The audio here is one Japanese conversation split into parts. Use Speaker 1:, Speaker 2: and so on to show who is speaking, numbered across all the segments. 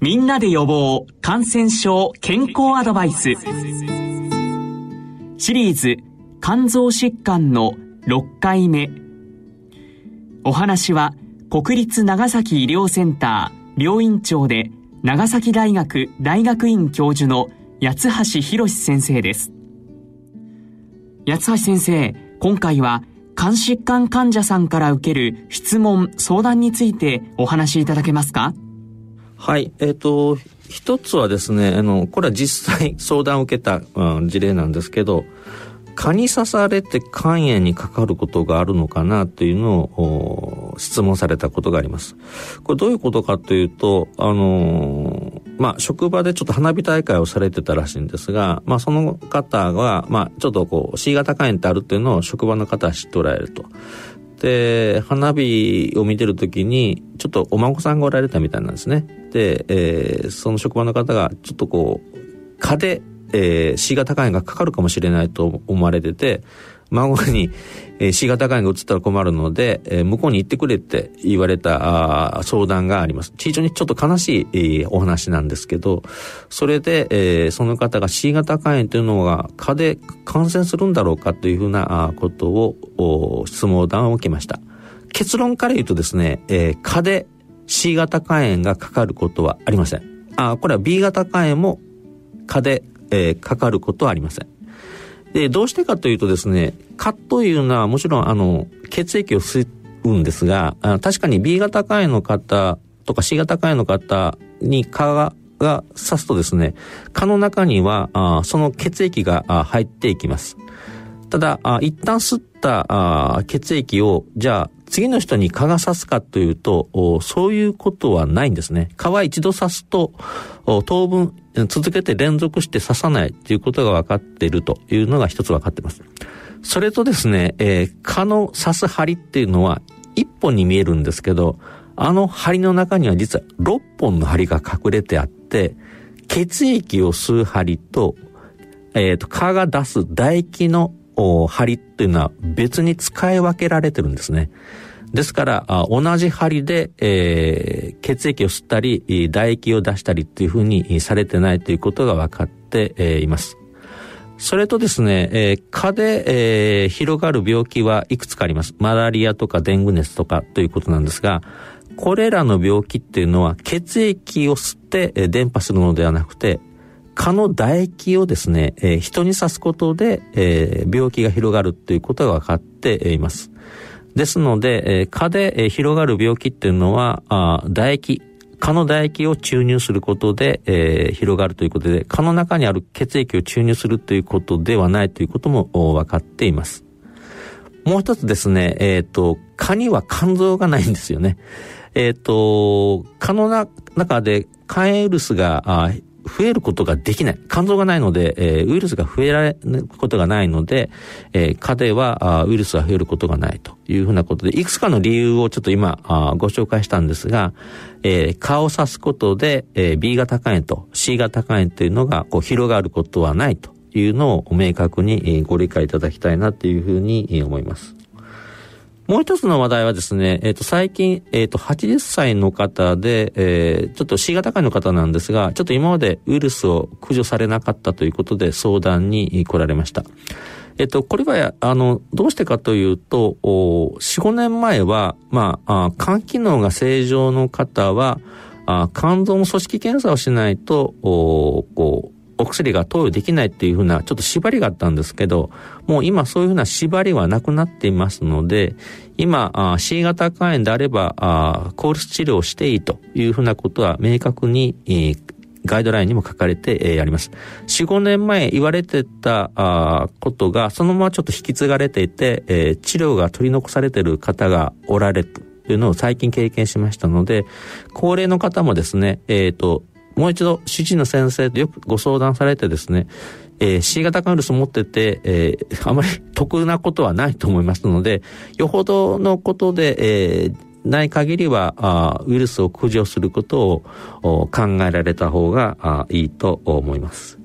Speaker 1: みんなで予防感染症健康アドバイス。シリーズ肝臓疾患の6回目。お話は国立長崎医療センター病院長で長崎大学大学院教授の八橋博先生です。八橋先生今回は肝疾患患者さんから受ける質問相談についてお話しいただけますか？
Speaker 2: はいえっ、ー、と一つはですねあのこれは実際相談を受けた、うん、事例なんですけど蚊に刺されて肝炎にかかることがあるのかなというのを質問されたことがあります。これどういうことかというと、あのー、まあ、職場でちょっと花火大会をされてたらしいんですが、まあ、その方が、まあ、ちょっとこう、C 型肝炎ってあるっていうのを職場の方は知っておられると。で、花火を見てる時に、ちょっとお孫さんがおられたみたいなんですね。で、えー、その職場の方が、ちょっとこう、蚊でえー、C 型肝炎がかかるかもしれないと思われてて、孫に、えー、C 型肝炎が移ったら困るので、えー、向こうに行ってくれって言われたあ相談があります。非常にちょっと悲しい、えー、お話なんですけど、それで、えー、その方が C 型肝炎というのが蚊で感染するんだろうかというふうなことを質問談を受けました。結論から言うとですね、えー、蚊で C 型肝炎がかかることはありません。あこれは B 型肝炎も蚊でえー、かかることはありません。で、どうしてかというとですね、蚊というのはもちろんあの、血液を吸うんですが、確かに B 型肝炎の方とか C 型肝炎の方に蚊がが刺すとですね、蚊の中にはあその血液が入っていきます。ただ、あ一旦吸ったあ血液を、じゃあ次の人に蚊が刺すかというと、そういうことはないんですね。蚊は一度刺すと、当分続けて連続して刺さないということが分かっているというのが一つ分かっています。それとですね、えー、蚊の刺す針っていうのは一本に見えるんですけど、あの針の中には実は6本の針が隠れてあって、血液を吸う針と、えっ、ー、と、蚊が出す唾液の針っていうのは別に使い分けられてるんですね。ですから、同じ針で、えー、血液を吸ったり、唾液を出したりっていうふうにされてないということが分かって、います。それとですね、えー、蚊で、えー、広がる病気はいくつかあります。マラリアとかデング熱とかということなんですが、これらの病気っていうのは血液を吸って、伝播するのではなくて、蚊の唾液をですね、えー、人に刺すことで、えー、病気が広がるということが分かっています。ですので、えー、蚊で、広がる病気っていうのは、あ唾液、蚊の唾液を注入することで、えー、広がるということで、蚊の中にある血液を注入するということではないということも分かっています。もう一つですね、えっ、ー、と、蚊には肝臓がないんですよね。えっ、ー、と、蚊の中で肝炎ウイルスが増えることができない。肝臓がないので、えー、ウイルスが増えられることがないので、えー、蚊ではあウイルスが増えることがないというふうなことで、いくつかの理由をちょっと今あご紹介したんですが、えー、蚊を刺すことで、えー、B 型肝炎と C 型肝炎というのがこう広がることはないというのを明確にご理解いただきたいなというふうに思います。もう一つの話題はですね、えっ、ー、と、最近、えっ、ー、と、80歳の方で、えー、ちょっと C 型肝の方なんですが、ちょっと今までウイルスを駆除されなかったということで相談に来られました。えっと、これは、あの、どうしてかというと、4、5年前は、まあ、肝機能が正常の方は、あ肝臓の組織検査をしないと、こう、お薬が投与できないっていうふうなちょっと縛りがあったんですけど、もう今そういうふうな縛りはなくなっていますので、今、C 型肝炎であれば、コールス治療をしていいというふうなことは明確に、ガイドラインにも書かれて、あります。4、5年前言われてたことが、そのままちょっと引き継がれていて、治療が取り残されている方がおられるというのを最近経験しましたので、高齢の方もですね、えっ、ー、と、もう一度主治医の先生とよくご相談されてですね、えー、C 型カウイルス持ってて、えー、あまり得なことはないと思いますので、よほどのことで、えー、ない限りはあウイルスを駆除することを考えられた方があいいと思います。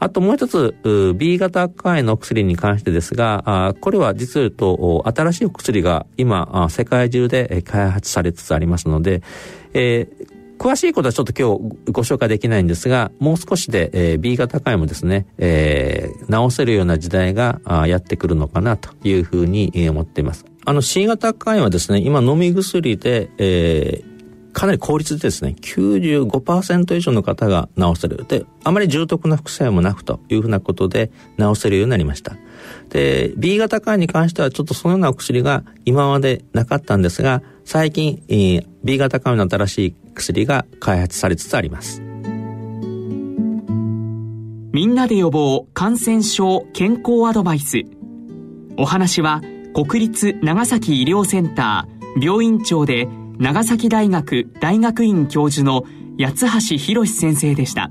Speaker 2: あともう一つ、B 型肝炎の薬に関してですが、これは実を言うと、新しい薬が今、世界中で開発されつつありますので、えー詳しいことはちょっと今日ご紹介できないんですが、もう少しで、えー、B 型肝炎もですね、えー、治せるような時代がやってくるのかなというふうに思っています。あの C 型肝炎はですね、今飲み薬で、えー、かなり効率でですね、95%以上の方が治せる。で、あまり重篤な副作用もなくというふうなことで治せるようになりました。で、B 型肝炎に関してはちょっとそのようなお薬が今までなかったんですが、最近、えー、B 型肝炎の新しい薬が開発されつつあります。
Speaker 1: みんなで予防感染症健康アドバイス。お話は国立長崎医療センター病院長で長崎大学大学院教授の八橋博先生でした。